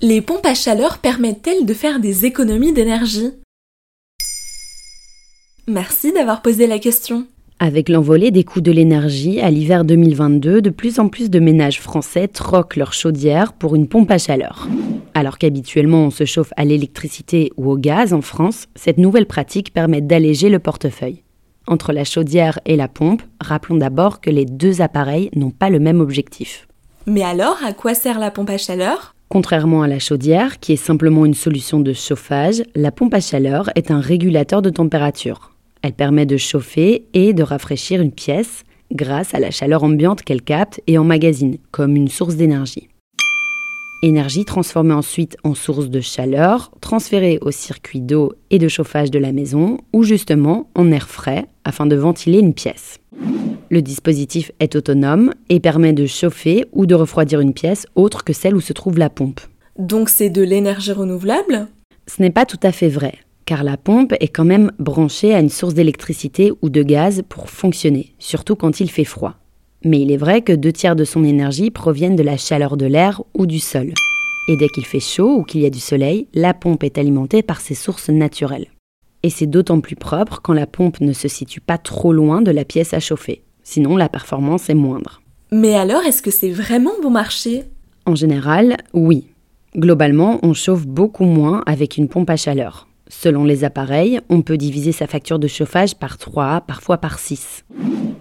Les pompes à chaleur permettent-elles de faire des économies d'énergie? Merci d'avoir posé la question. Avec l'envolée des coûts de l'énergie à l'hiver 2022, de plus en plus de ménages français troquent leur chaudière pour une pompe à chaleur. Alors qu'habituellement on se chauffe à l'électricité ou au gaz en France, cette nouvelle pratique permet d'alléger le portefeuille. Entre la chaudière et la pompe, rappelons d'abord que les deux appareils n'ont pas le même objectif. Mais alors, à quoi sert la pompe à chaleur? Contrairement à la chaudière, qui est simplement une solution de chauffage, la pompe à chaleur est un régulateur de température. Elle permet de chauffer et de rafraîchir une pièce grâce à la chaleur ambiante qu'elle capte et emmagasine, comme une source d'énergie. Énergie transformée ensuite en source de chaleur, transférée au circuit d'eau et de chauffage de la maison, ou justement en air frais afin de ventiler une pièce. Le dispositif est autonome et permet de chauffer ou de refroidir une pièce autre que celle où se trouve la pompe. Donc c'est de l'énergie renouvelable? Ce n'est pas tout à fait vrai car la pompe est quand même branchée à une source d'électricité ou de gaz pour fonctionner, surtout quand il fait froid. Mais il est vrai que deux tiers de son énergie proviennent de la chaleur de l'air ou du sol. Et dès qu'il fait chaud ou qu'il y a du soleil, la pompe est alimentée par ses sources naturelles. Et c'est d'autant plus propre quand la pompe ne se situe pas trop loin de la pièce à chauffer. Sinon, la performance est moindre. Mais alors, est-ce que c'est vraiment bon marché? En général, oui. Globalement, on chauffe beaucoup moins avec une pompe à chaleur. Selon les appareils, on peut diviser sa facture de chauffage par 3, parfois par 6.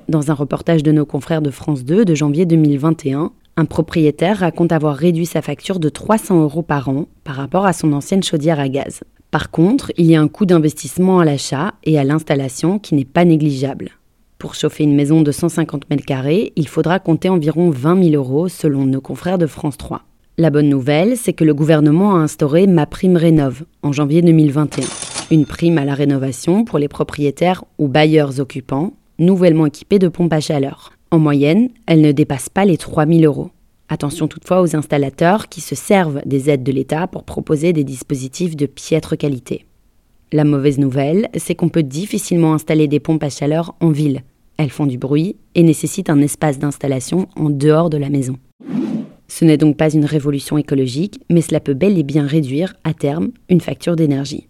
Dans un reportage de nos confrères de France 2 de janvier 2021, un propriétaire raconte avoir réduit sa facture de 300 euros par an par rapport à son ancienne chaudière à gaz. Par contre, il y a un coût d'investissement à l'achat et à l'installation qui n'est pas négligeable. Pour chauffer une maison de 150 mètres carrés, il faudra compter environ 20 000 euros selon nos confrères de France 3. La bonne nouvelle, c'est que le gouvernement a instauré Ma Prime Rénov en janvier 2021. Une prime à la rénovation pour les propriétaires ou bailleurs occupants nouvellement équipés de pompes à chaleur. En moyenne, elle ne dépasse pas les 3 000 euros. Attention toutefois aux installateurs qui se servent des aides de l'État pour proposer des dispositifs de piètre qualité. La mauvaise nouvelle, c'est qu'on peut difficilement installer des pompes à chaleur en ville. Elles font du bruit et nécessitent un espace d'installation en dehors de la maison. Ce n'est donc pas une révolution écologique, mais cela peut bel et bien réduire, à terme, une facture d'énergie.